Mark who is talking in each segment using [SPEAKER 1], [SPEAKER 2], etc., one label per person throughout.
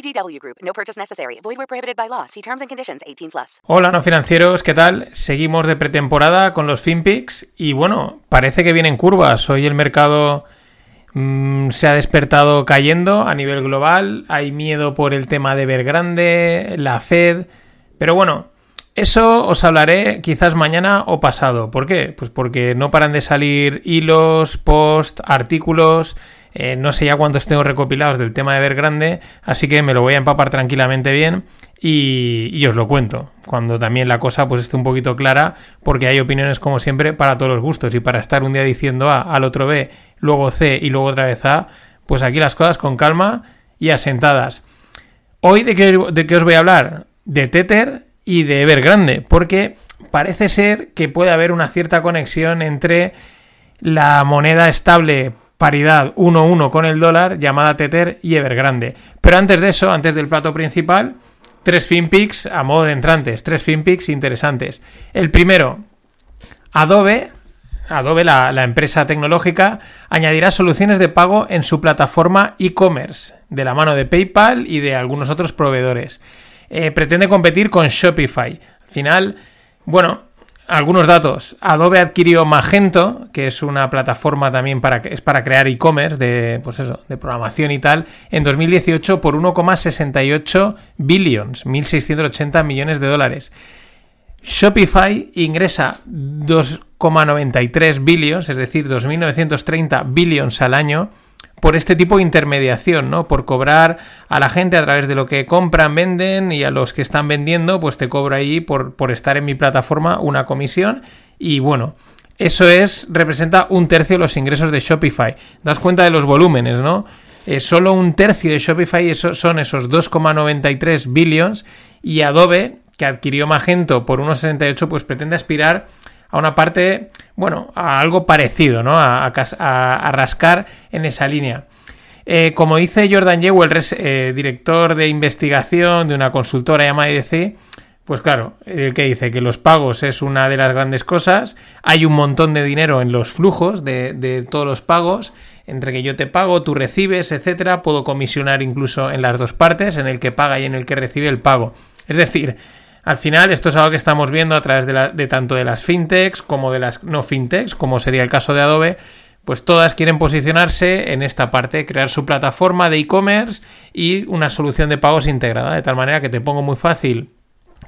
[SPEAKER 1] VGW Group. No purchase necessary. Void where prohibited by law. See terms and conditions. 18 plus.
[SPEAKER 2] Hola, no financieros, ¿qué tal? Seguimos de pretemporada con los FinPix y bueno, parece que vienen curvas. Hoy el mercado mm, se ha despertado cayendo a nivel global. Hay miedo por el tema de Evergrande, la Fed. Pero bueno, eso os hablaré quizás mañana o pasado. ¿Por qué? Pues porque no paran de salir hilos, posts, artículos. Eh, no sé ya cuántos tengo recopilados del tema de Evergrande, así que me lo voy a empapar tranquilamente bien y, y os lo cuento. Cuando también la cosa pues esté un poquito clara, porque hay opiniones como siempre para todos los gustos y para estar un día diciendo A, al otro B, luego C y luego otra vez A, pues aquí las cosas con calma y asentadas. Hoy de qué, de qué os voy a hablar? De Tether y de Evergrande, porque parece ser que puede haber una cierta conexión entre la moneda estable paridad 1-1 con el dólar llamada Tether y Evergrande. Pero antes de eso, antes del plato principal, tres FinPix a modo de entrantes, tres FinPix interesantes. El primero, Adobe, Adobe, la, la empresa tecnológica, añadirá soluciones de pago en su plataforma e-commerce, de la mano de PayPal y de algunos otros proveedores. Eh, pretende competir con Shopify. Al final, bueno, algunos datos. Adobe adquirió Magento, que es una plataforma también para, es para crear e-commerce de, pues de programación y tal, en 2018 por 1,68 billions, 1.680 millones de dólares. Shopify ingresa 2,93 billions, es decir, 2.930 billions al año, por este tipo de intermediación, ¿no? Por cobrar a la gente a través de lo que compran, venden y a los que están vendiendo, pues te cobro ahí por, por estar en mi plataforma una comisión. Y bueno, eso es, representa un tercio de los ingresos de Shopify. Das cuenta de los volúmenes, ¿no? Eh, solo un tercio de Shopify son esos 2,93 billions y Adobe, que adquirió Magento por 1,68, pues pretende aspirar a una parte, bueno, a algo parecido, ¿no? A, rascar en esa línea. Eh, como dice Jordan Yewell, eh, director de investigación de una consultora llamada IDC, pues claro, el que dice que los pagos es una de las grandes cosas, hay un montón de dinero en los flujos de todos los pagos, entre que yo te pago, tú recibes, etcétera, puedo comisionar incluso en las dos partes, en el que paga y en el que recibe el pago. Es decir, al final, esto es algo que estamos viendo a través de, tanto de las fintechs como de las no fintechs, como sería el caso de Adobe, pues todas quieren posicionarse en esta parte, crear su plataforma de e-commerce y una solución de pagos integrada, de tal manera que te pongo muy fácil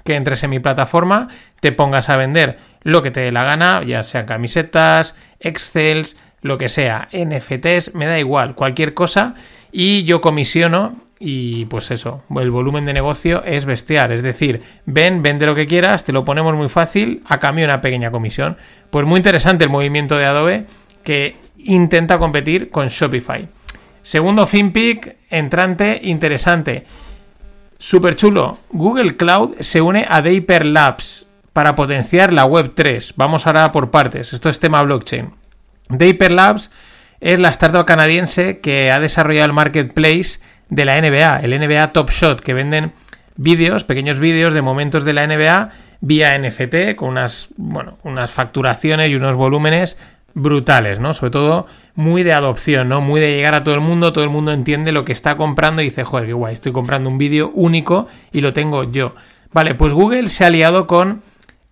[SPEAKER 2] que entres en mi plataforma, te pongas a vender lo que te dé la gana, ya sean camisetas, excels, lo que sea, NFTs, me da igual, cualquier cosa, y yo comisiono y pues eso, el volumen de negocio es bestial. Es decir, ven, vende lo que quieras, te lo ponemos muy fácil, a cambio una pequeña comisión. Pues muy interesante el movimiento de Adobe que intenta competir con Shopify. Segundo FinPick, entrante, interesante. Súper chulo. Google Cloud se une a Daper Labs para potenciar la Web 3. Vamos ahora por partes. Esto es tema blockchain. Daper Labs es la startup canadiense que ha desarrollado el marketplace de la NBA, el NBA Top Shot, que venden vídeos, pequeños vídeos de momentos de la NBA vía NFT, con unas, bueno, unas facturaciones y unos volúmenes brutales, ¿no? Sobre todo muy de adopción, ¿no? Muy de llegar a todo el mundo, todo el mundo entiende lo que está comprando y dice, joder, qué guay, estoy comprando un vídeo único y lo tengo yo. Vale, pues Google se ha aliado con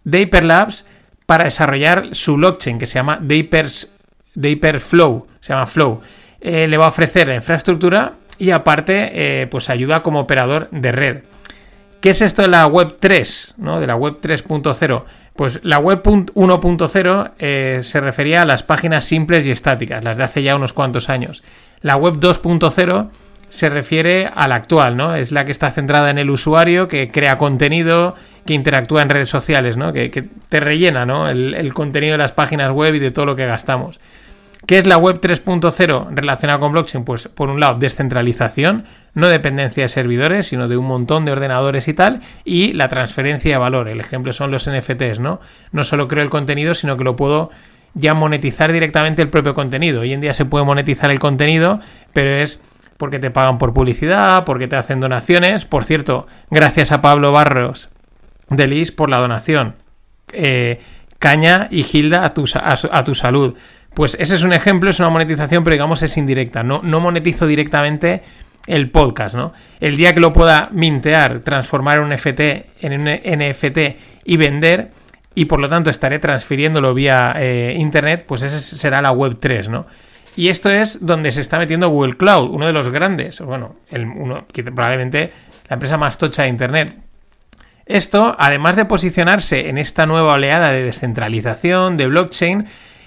[SPEAKER 2] Daper Labs para desarrollar su blockchain que se llama Dapers, Daper Flow, se llama Flow. Eh, le va a ofrecer la infraestructura y aparte eh, pues ayuda como operador de red. ¿Qué es esto de la web 3? ¿no? De la web 3.0. Pues la web 1.0 eh, se refería a las páginas simples y estáticas, las de hace ya unos cuantos años. La web 2.0 se refiere a la actual, ¿no? Es la que está centrada en el usuario, que crea contenido, que interactúa en redes sociales, ¿no? Que, te rellena, ¿no? El, contenido de las páginas web y de todo lo que gastamos. ¿Qué es la web 3.0 relacionada con blockchain? Pues por un lado, descentralización, no dependencia de servidores, sino de un montón de ordenadores y tal, y la transferencia de valor. El ejemplo son los NFTs, ¿no? No solo creo el contenido, sino que lo puedo ya monetizar directamente el propio contenido. Hoy en día se puede monetizar el contenido, pero es porque te pagan por publicidad, porque te hacen donaciones. Por cierto, gracias a Pablo Barros de Lis por la donación. Eh, caña y Gilda a tu, a, tu, salud. Pues ese es un ejemplo, es una monetización, pero digamos es indirecta. No, no monetizo directamente el podcast, ¿no? El día que lo pueda mintear, transformar un FT en un NFT y vender, y por lo tanto estaré transfiriéndolo vía eh, internet, pues esa será la web 3, ¿no? Y esto es donde se está metiendo Google Cloud, uno de los grandes, bueno, el, uno, probablemente la empresa más tocha de Internet. Esto, además de posicionarse en esta nueva oleada de descentralización, de blockchain,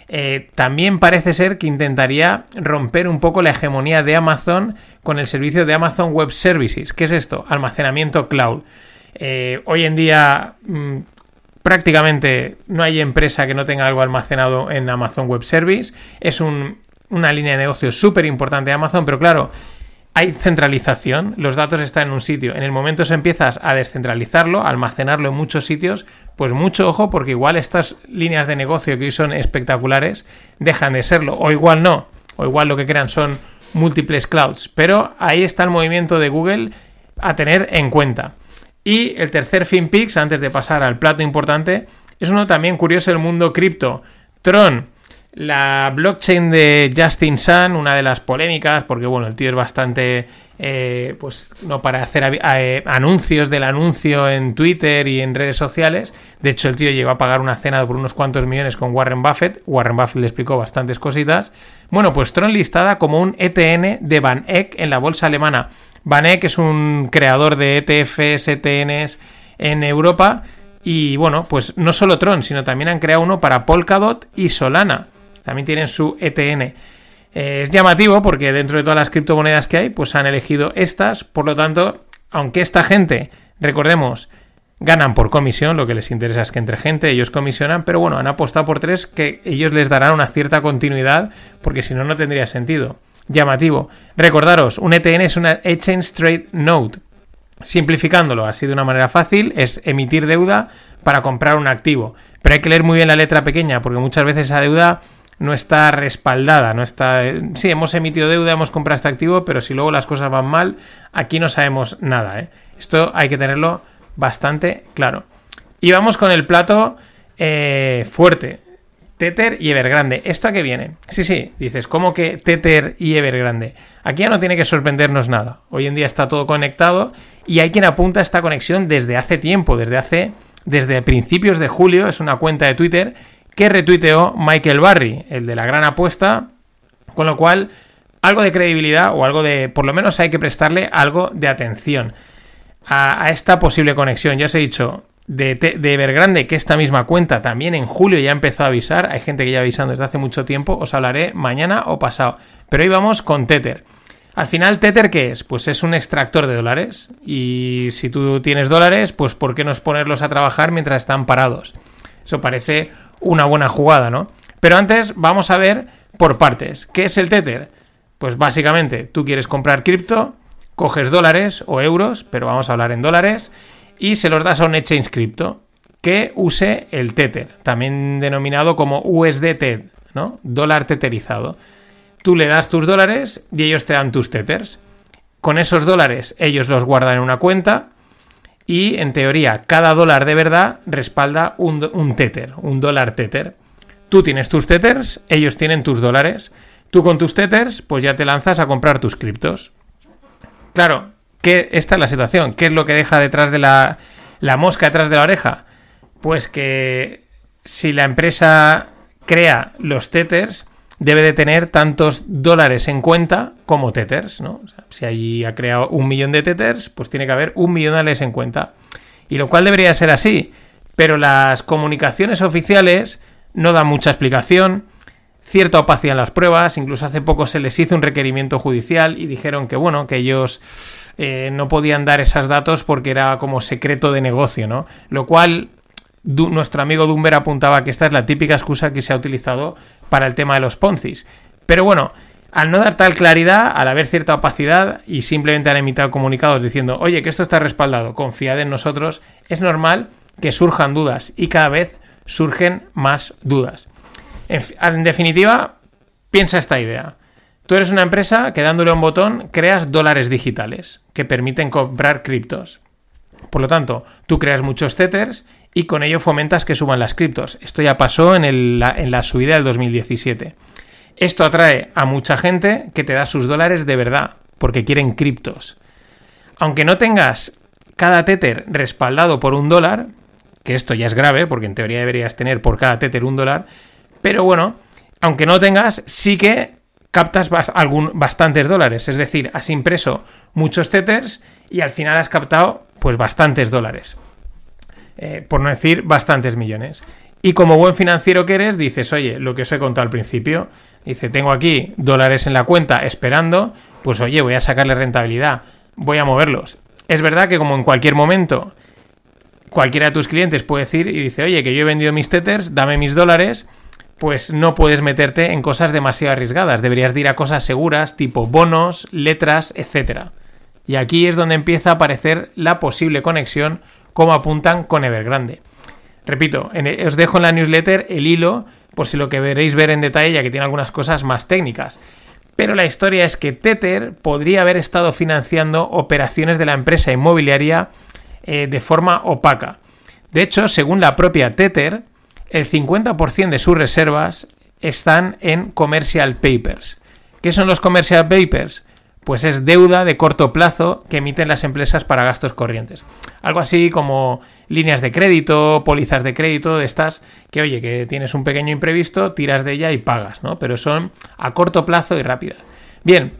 [SPEAKER 2] eh, también parece ser que intentaría romper un poco la hegemonía de Amazon con el servicio de Amazon Web Services. ¿Qué es esto? Almacenamiento cloud. Eh, hoy en día mm, prácticamente no hay empresa que no tenga algo almacenado en Amazon Web Service. Es un una línea de negocio súper importante de Amazon, pero claro, hay centralización, los datos están en un sitio. En el momento que empiezas a descentralizarlo, almacenarlo en muchos sitios, pues mucho ojo, porque igual estas líneas de negocio que hoy son espectaculares dejan de serlo, o igual no, o igual lo que crean son múltiples clouds. Pero ahí está el movimiento de Google a tener en cuenta. Y el tercer FinPix, antes de pasar al plato importante, es uno también curioso del mundo cripto. Tron, la blockchain de Justin Sun, una de las polémicas, porque bueno, el tío es bastante, eh, pues no para hacer eh, anuncios del anuncio en Twitter y en redes sociales. De hecho, el tío llegó a pagar una cena por unos cuantos millones con Warren Buffett. Warren Buffett le explicó bastantes cositas. Bueno, pues Tron listada como un ETN de Van Eck en la bolsa alemana. Van Eck es un creador de ETFs, ETNs en Europa. Y bueno, pues no solo Tron, sino también han creado uno para Polkadot y Solana también tienen su ETN. Eh, es llamativo porque dentro de todas las criptomonedas que hay, pues han elegido estas. Por lo tanto, aunque esta gente, recordemos, ganan por comisión, lo que les interesa es que entre gente ellos comisionan, pero bueno, han apostado por tres que ellos les darán una cierta continuidad, porque si no, no tendría sentido. Llamativo. Recordaros, un ETN es una Exchange Trade Note. Simplificándolo así de una manera fácil, es emitir deuda para comprar un activo. Pero hay que leer muy bien la letra pequeña, porque muchas veces esa deuda no está respaldada, no está... Sí, hemos emitido deuda, hemos comprado este activo, pero si luego las cosas van mal, aquí no sabemos nada. ¿eh? Esto hay que tenerlo bastante claro. Y vamos con el plato eh, fuerte. Tether y Evergrande. ¿Esto a qué viene? Sí, sí, dices, ¿cómo que Tether y Evergrande? Aquí ya no tiene que sorprendernos nada. Hoy en día está todo conectado y hay quien apunta esta conexión desde hace tiempo, desde hace, desde principios de julio, es una cuenta de Twitter que retuiteó Michael Barry, el de la gran apuesta, con lo cual algo de credibilidad o algo de, por lo menos hay que prestarle algo de atención a, esta posible conexión. Ya os he dicho, de, de, Evergrande, que esta misma cuenta también en julio ya empezó a avisar, hay gente que ya avisando desde hace mucho tiempo, os hablaré mañana o pasado. Pero hoy vamos con Tether. Al final, Tether, ¿qué es? Pues es un extractor de dólares. Y si tú tienes dólares, pues ¿por qué no ponerlos a trabajar mientras están parados? Eso parece una buena jugada, ¿no? Pero antes vamos a ver por partes. ¿Qué es el Tether? Pues básicamente tú quieres comprar cripto, coges dólares o euros, pero vamos a hablar en dólares, y se los das a un exchange cripto que use el Tether, también denominado como USDT, ¿no? Dólar teterizado. Tú le das tus dólares y ellos te dan tus Tethers. Con esos dólares ellos los guardan en una cuenta y en teoría cada dólar de verdad respalda un, tether, un dólar tether. Tú tienes tus tethers, ellos tienen tus dólares. Tú con tus tethers, pues ya te lanzas a comprar tus criptos. Claro, que esta es la situación. ¿Qué es lo que deja detrás de la, la mosca detrás de la oreja? Pues que si la empresa crea los tethers, debe de tener tantos dólares en cuenta como tethers, ¿no? si ahí ha creado un millón de tethers, pues tiene que haber un millón de dólares en cuenta. Y lo cual debería ser así. Pero las comunicaciones oficiales no dan mucha explicación, cierta opacidad en las pruebas, incluso hace poco se les hizo un requerimiento judicial y dijeron que bueno, que ellos eh, no podían dar esos datos porque era como secreto de negocio, ¿no? Lo cual nuestro amigo Dumber apuntaba que esta es la típica excusa que se ha utilizado para el tema de los Ponzis. Pero bueno, al no dar tal claridad, al haber cierta opacidad y simplemente han emitido comunicados diciendo, oye, que esto está respaldado, confiad en nosotros, es normal que surjan dudas y cada vez surgen más dudas. En, en definitiva, piensa esta idea. Tú eres una empresa que dándole un botón creas dólares digitales que permiten comprar criptos. Por lo tanto, tú creas muchos tethers y con ello fomentas que suban las criptos. Esto ya pasó en, la, en la subida del 2017. Esto atrae a mucha gente que te da sus dólares de verdad, porque quieren criptos. Aunque no tengas cada tether respaldado por un dólar, que esto ya es grave, porque en teoría deberías tener por cada tether un dólar, pero bueno, aunque no tengas, sí que captas bastantes dólares. Es decir, has impreso muchos tethers y al final has captado pues bastantes dólares. Eh, por no decir bastantes millones. Y como buen financiero que eres, dices, oye, lo que os he contado al principio, dice, tengo aquí dólares en la cuenta esperando, pues oye, voy a sacarle rentabilidad, voy a moverlos. Es verdad que como en cualquier momento, cualquiera de tus clientes puede decir y dice, oye, que yo he vendido mis tethers, dame mis dólares, pues no puedes meterte en cosas demasiado arriesgadas. Deberías ir a cosas seguras, tipo bonos, letras, etc. Y aquí es donde empieza a aparecer la posible conexión, como apuntan con Evergrande. Repito, e, os dejo en la newsletter el hilo, por si lo que veréis ver en detalle, ya que tiene algunas cosas más técnicas. Pero la historia es que Tether podría haber estado financiando operaciones de la empresa inmobiliaria eh, de forma opaca. De hecho, según la propia Tether, el 50% de sus reservas están en commercial papers. ¿Qué son los commercial papers? Pues es deuda de corto plazo que emiten las empresas para gastos corrientes. Algo así como líneas de crédito, pólizas de crédito, de estas que, oye, que tienes un pequeño imprevisto, tiras de ella y pagas, ¿no? Pero son a corto plazo y rápidas. Bien,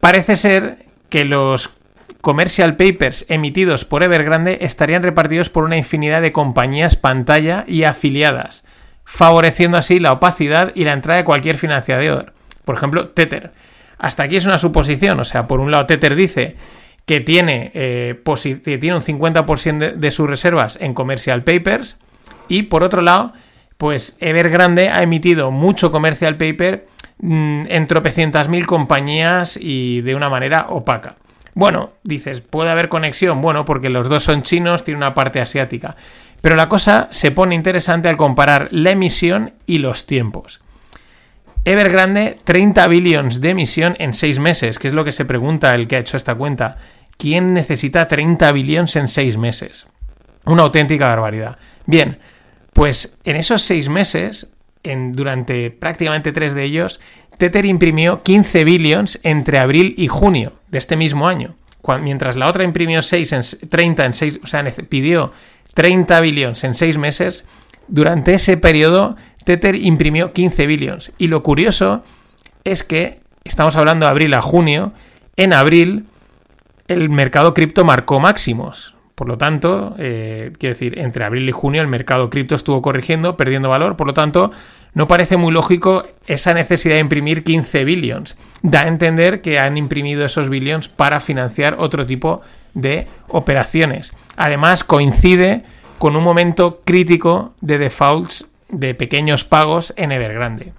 [SPEAKER 2] parece ser que los commercial papers emitidos por Evergrande estarían repartidos por una infinidad de compañías pantalla y afiliadas, favoreciendo así la opacidad y la entrada de cualquier financiador. Por ejemplo, Tether. Hasta aquí es una suposición, o sea, por un lado Tether dice que tiene, eh, tiene un 50% de, de sus reservas en commercial papers y por otro lado, pues Evergrande ha emitido mucho commercial paper mm, en tropecientas mil compañías y de una manera opaca. Bueno, dices, ¿puede haber conexión? Bueno, porque los dos son chinos, tiene una parte asiática. Pero la cosa se pone interesante al comparar la emisión y los tiempos. Evergrande, 30 billions de emisión en 6 meses, que es lo que se pregunta el que ha hecho esta cuenta. ¿Quién necesita 30 billions en 6 meses? Una auténtica barbaridad. Bien, pues en esos 6 meses, en, durante prácticamente 3 de ellos, Tether imprimió 15 billions entre abril y junio de este mismo año. mientras la otra imprimió 6 en, 30 en 6, o sea, pidió 30 billions en 6 meses, durante ese periodo Tether imprimió 15 billions. Y lo curioso es que estamos hablando de abril a junio, en abril el mercado cripto marcó máximos. Por lo tanto, eh, quiero decir, entre abril y junio el mercado cripto estuvo corrigiendo, perdiendo valor. Por lo tanto, no parece muy lógico esa necesidad de imprimir 15 billions. Da a entender que han imprimido esos billions para financiar otro tipo de operaciones. Además, coincide con un momento crítico de defaults de pequeños pagos en Evergrande.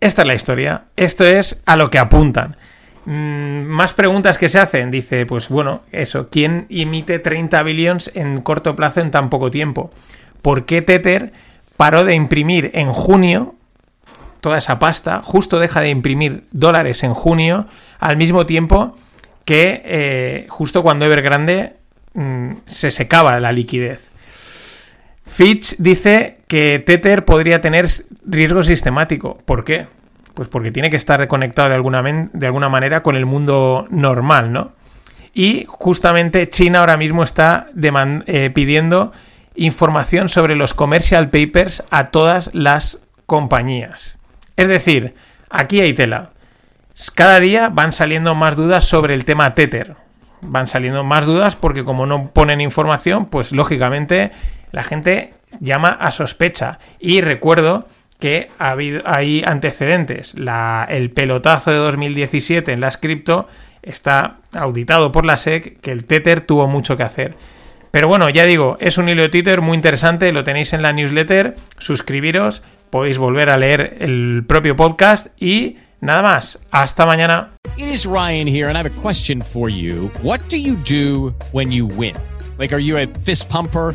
[SPEAKER 2] Esta es la historia. Esto es a lo que apuntan. Mm, más preguntas que se hacen. Dice, pues bueno, eso. ¿Quién emite 30 billions en corto plazo en tan poco tiempo? ¿Por qué Tether paró de imprimir en junio toda esa pasta, justo deja de imprimir dólares en junio, al mismo tiempo que eh, justo cuando Evergrande mm, se secaba la liquidez. Fitch dice que Tether podría tener riesgo sistemático. ¿Por qué? Pues porque tiene que estar conectado de alguna, de alguna manera con el mundo normal, ¿no? Y justamente China ahora mismo está eh, pidiendo información sobre los commercial papers a todas las compañías. Es decir, aquí hay tela. Cada día van saliendo más dudas sobre el tema Tether. Van saliendo más dudas porque como no ponen información, pues lógicamente la gente llama a sospecha. Y recuerdo que ha habido, hay antecedentes. el pelotazo de 2017 en las cripto está auditado por la SEC que el Tether tuvo mucho que hacer. Pero bueno, ya digo, es un hilo de Twitter muy interesante, lo tenéis en la newsletter, suscribiros podéis volver a leer el propio podcast y nada más. Hasta mañana.
[SPEAKER 3] It is Ryan here, and I have a question for you. What do you do when you win? Like, are you a fist pumper?